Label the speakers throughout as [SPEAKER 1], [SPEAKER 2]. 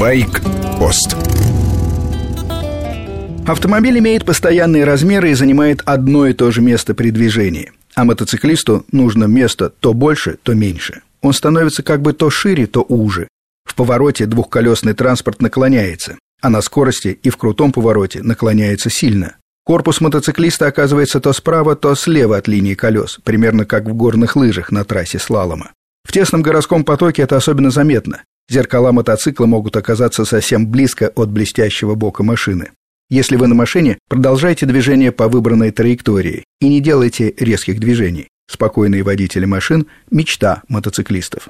[SPEAKER 1] Байк-пост
[SPEAKER 2] Автомобиль имеет постоянные размеры и занимает одно и то же место при движении. А мотоциклисту нужно место то больше, то меньше. Он становится как бы то шире, то уже. В повороте двухколесный транспорт наклоняется, а на скорости и в крутом повороте наклоняется сильно. Корпус мотоциклиста оказывается то справа, то слева от линии колес, примерно как в горных лыжах на трассе слалома. В тесном городском потоке это особенно заметно. Зеркала мотоцикла могут оказаться совсем близко от блестящего бока машины. Если вы на машине, продолжайте движение по выбранной траектории и не делайте резких движений. Спокойные водители машин – мечта мотоциклистов.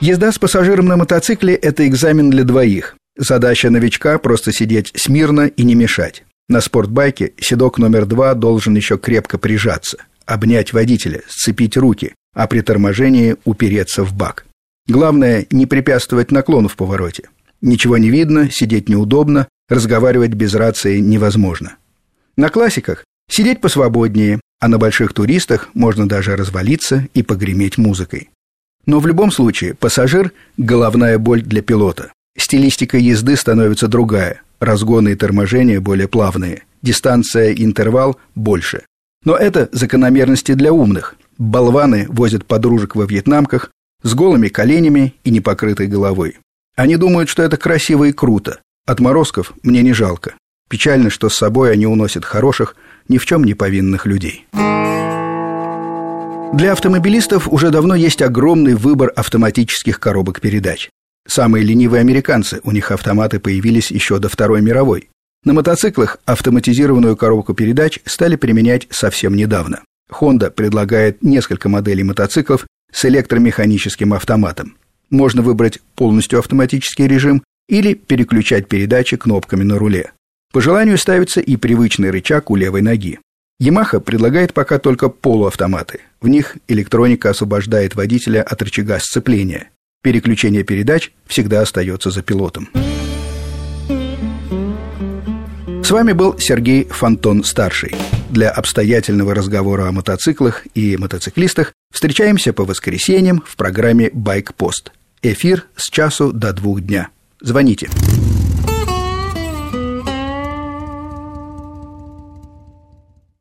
[SPEAKER 2] Езда с пассажиром на мотоцикле – это экзамен для двоих. Задача новичка – просто сидеть смирно и не мешать. На спортбайке седок номер два должен еще крепко прижаться, обнять водителя, сцепить руки, а при торможении упереться в бак. Главное – не препятствовать наклону в повороте. Ничего не видно, сидеть неудобно, разговаривать без рации невозможно. На классиках сидеть посвободнее, а на больших туристах можно даже развалиться и погреметь музыкой. Но в любом случае пассажир – головная боль для пилота. Стилистика езды становится другая, разгоны и торможения более плавные, дистанция и интервал больше. Но это закономерности для умных. Болваны возят подружек во вьетнамках с голыми коленями и непокрытой головой. Они думают, что это красиво и круто. Отморозков мне не жалко. Печально, что с собой они уносят хороших, ни в чем не повинных людей. Для автомобилистов уже давно есть огромный выбор автоматических коробок передач. Самые ленивые американцы, у них автоматы появились еще до Второй мировой. На мотоциклах автоматизированную коробку передач стали применять совсем недавно. Honda предлагает несколько моделей мотоциклов с электромеханическим автоматом. Можно выбрать полностью автоматический режим или переключать передачи кнопками на руле. По желанию ставится и привычный рычаг у левой ноги. Yamaha предлагает пока только полуавтоматы. В них электроника освобождает водителя от рычага сцепления. Переключение передач всегда остается за пилотом. С вами был Сергей Фонтон-старший. Для обстоятельного разговора о мотоциклах и мотоциклистах встречаемся по воскресеньям в программе «Байк-пост». Эфир с часу до двух дня. Звоните.